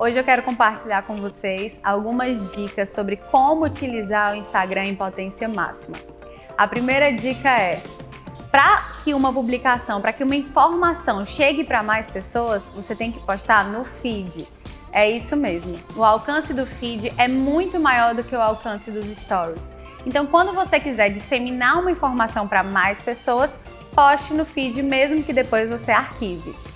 Hoje eu quero compartilhar com vocês algumas dicas sobre como utilizar o Instagram em potência máxima. A primeira dica é: para que uma publicação, para que uma informação chegue para mais pessoas, você tem que postar no feed. É isso mesmo. O alcance do feed é muito maior do que o alcance dos stories. Então, quando você quiser disseminar uma informação para mais pessoas, poste no feed mesmo que depois você arquive.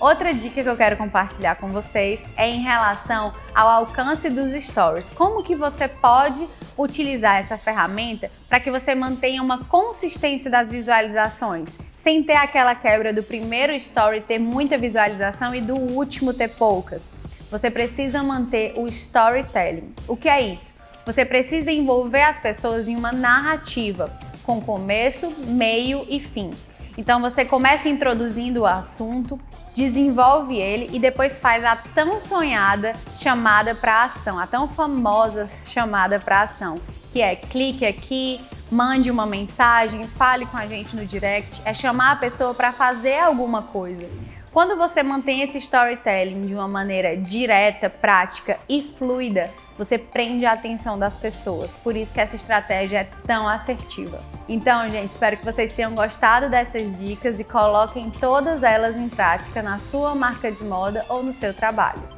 Outra dica que eu quero compartilhar com vocês é em relação ao alcance dos stories. Como que você pode utilizar essa ferramenta para que você mantenha uma consistência das visualizações, sem ter aquela quebra do primeiro story ter muita visualização e do último ter poucas. Você precisa manter o storytelling. O que é isso? Você precisa envolver as pessoas em uma narrativa com começo, meio e fim. Então você começa introduzindo o assunto, desenvolve ele e depois faz a tão sonhada chamada para ação, a tão famosa chamada para ação, que é clique aqui, mande uma mensagem, fale com a gente no direct, é chamar a pessoa para fazer alguma coisa. Quando você mantém esse storytelling de uma maneira direta, prática e fluida, você prende a atenção das pessoas. Por isso que essa estratégia é tão assertiva. Então, gente, espero que vocês tenham gostado dessas dicas e coloquem todas elas em prática na sua marca de moda ou no seu trabalho.